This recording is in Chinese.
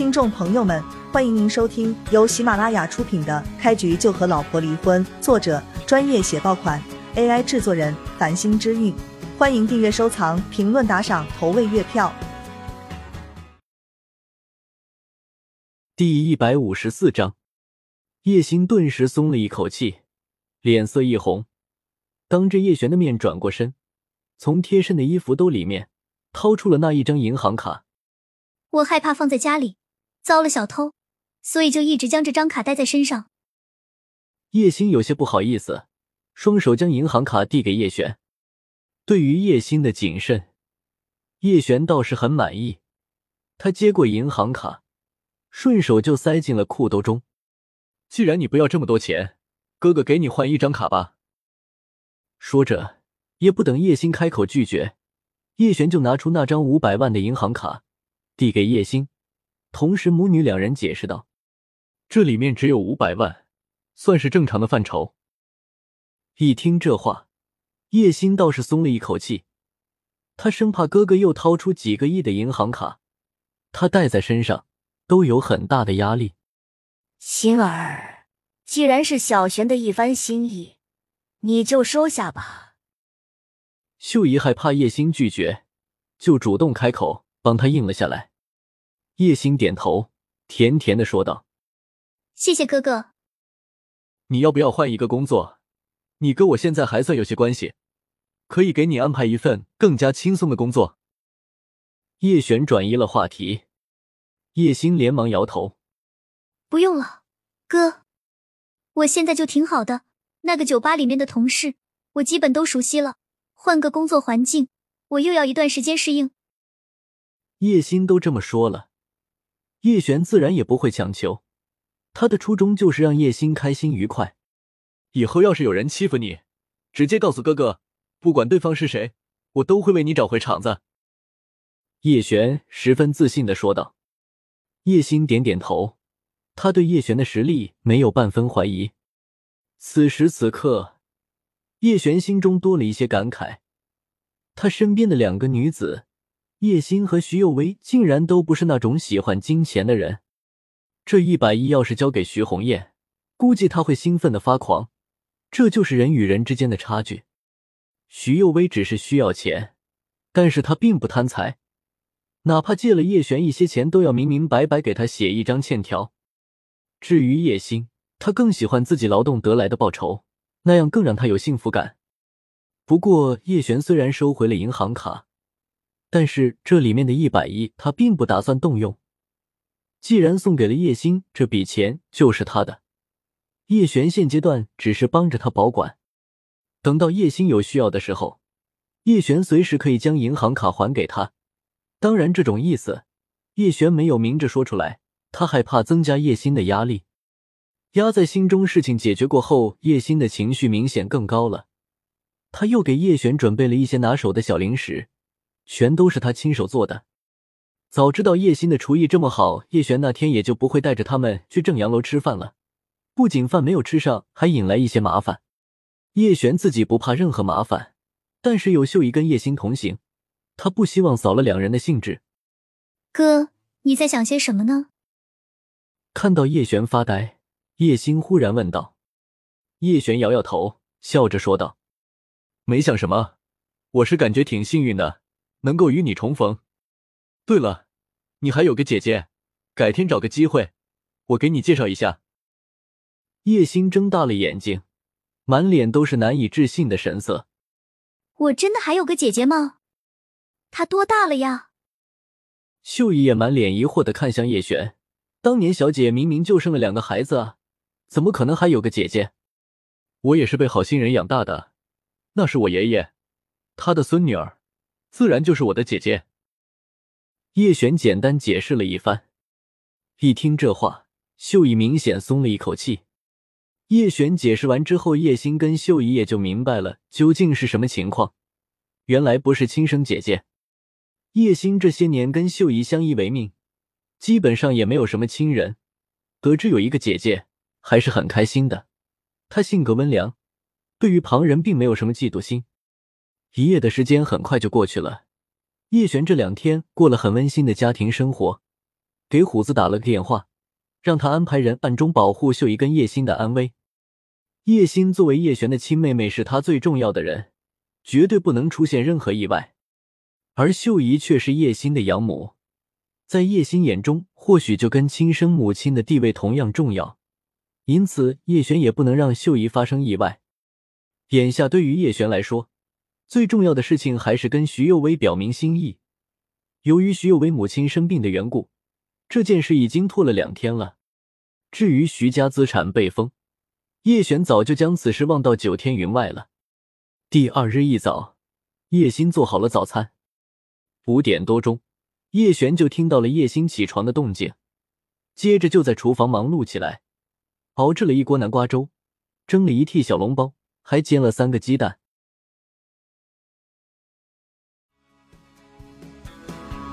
听众朋友们，欢迎您收听由喜马拉雅出品的《开局就和老婆离婚》，作者专业写爆款，AI 制作人繁星之韵。欢迎订阅、收藏、评论、打赏、投喂月票。第一百五十四章，叶星顿时松了一口气，脸色一红，当着叶璇的面转过身，从贴身的衣服兜里面掏出了那一张银行卡。我害怕放在家里遭了小偷，所以就一直将这张卡带在身上。叶星有些不好意思，双手将银行卡递给叶璇。对于叶星的谨慎，叶璇倒是很满意。他接过银行卡。顺手就塞进了裤兜中。既然你不要这么多钱，哥哥给你换一张卡吧。说着，也不等叶星开口拒绝，叶璇就拿出那张五百万的银行卡，递给叶星，同时母女两人解释道：“这里面只有五百万，算是正常的范畴。”一听这话，叶星倒是松了一口气，他生怕哥哥又掏出几个亿的银行卡，他带在身上。都有很大的压力。心儿，既然是小璇的一番心意，你就收下吧。秀姨害怕叶星拒绝，就主动开口帮他应了下来。叶星点头，甜甜的说道：“谢谢哥哥。你要不要换一个工作？你哥我现在还算有些关系，可以给你安排一份更加轻松的工作。”叶璇转移了话题。叶星连忙摇头：“不用了，哥，我现在就挺好的。那个酒吧里面的同事，我基本都熟悉了。换个工作环境，我又要一段时间适应。”叶星都这么说了，叶璇自然也不会强求。他的初衷就是让叶星开心愉快。以后要是有人欺负你，直接告诉哥哥，不管对方是谁，我都会为你找回场子。”叶璇十分自信的说道。叶星点点头，他对叶璇的实力没有半分怀疑。此时此刻，叶璇心中多了一些感慨。他身边的两个女子，叶星和徐幼薇，竟然都不是那种喜欢金钱的人。这一百亿要是交给徐红艳，估计他会兴奋的发狂。这就是人与人之间的差距。徐幼薇只是需要钱，但是他并不贪财。哪怕借了叶璇一些钱，都要明明白白给他写一张欠条。至于叶星，他更喜欢自己劳动得来的报酬，那样更让他有幸福感。不过，叶璇虽然收回了银行卡，但是这里面的一百亿他并不打算动用。既然送给了叶星，这笔钱就是他的。叶璇现阶段只是帮着他保管，等到叶星有需要的时候，叶璇随时可以将银行卡还给他。当然，这种意思，叶璇没有明着说出来，他害怕增加叶星的压力。压在心中事情解决过后，叶星的情绪明显更高了。他又给叶璇准备了一些拿手的小零食，全都是他亲手做的。早知道叶心的厨艺这么好，叶璇那天也就不会带着他们去正阳楼吃饭了。不仅饭没有吃上，还引来一些麻烦。叶璇自己不怕任何麻烦，但是有秀姨跟叶心同行。他不希望扫了两人的兴致。哥，你在想些什么呢？看到叶璇发呆，叶星忽然问道。叶璇摇摇头，笑着说道：“没想什么，我是感觉挺幸运的，能够与你重逢。对了，你还有个姐姐，改天找个机会，我给你介绍一下。”叶星睁大了眼睛，满脸都是难以置信的神色。我真的还有个姐姐吗？她多大了呀？秀姨也满脸疑惑的看向叶璇，当年小姐明明就生了两个孩子啊，怎么可能还有个姐姐？我也是被好心人养大的，那是我爷爷，他的孙女儿，自然就是我的姐姐。叶璇简单解释了一番，一听这话，秀姨明显松了一口气。叶璇解释完之后，叶星跟秀姨也就明白了究竟是什么情况，原来不是亲生姐姐。叶星这些年跟秀姨相依为命，基本上也没有什么亲人。得知有一个姐姐，还是很开心的。她性格温良，对于旁人并没有什么嫉妒心。一夜的时间很快就过去了，叶璇这两天过了很温馨的家庭生活。给虎子打了个电话，让他安排人暗中保护秀姨跟叶心的安危。叶心作为叶璇的亲妹妹，是他最重要的人，绝对不能出现任何意外。而秀姨却是叶心的养母，在叶心眼中，或许就跟亲生母亲的地位同样重要。因此，叶璇也不能让秀姨发生意外。眼下，对于叶璇来说，最重要的事情还是跟徐幼薇表明心意。由于徐幼薇母亲生病的缘故，这件事已经拖了两天了。至于徐家资产被封，叶璇早就将此事忘到九天云外了。第二日一早，叶欣做好了早餐。五点多钟，叶璇就听到了叶欣起床的动静，接着就在厨房忙碌起来，熬制了一锅南瓜粥，蒸了一屉小笼包，还煎了三个鸡蛋。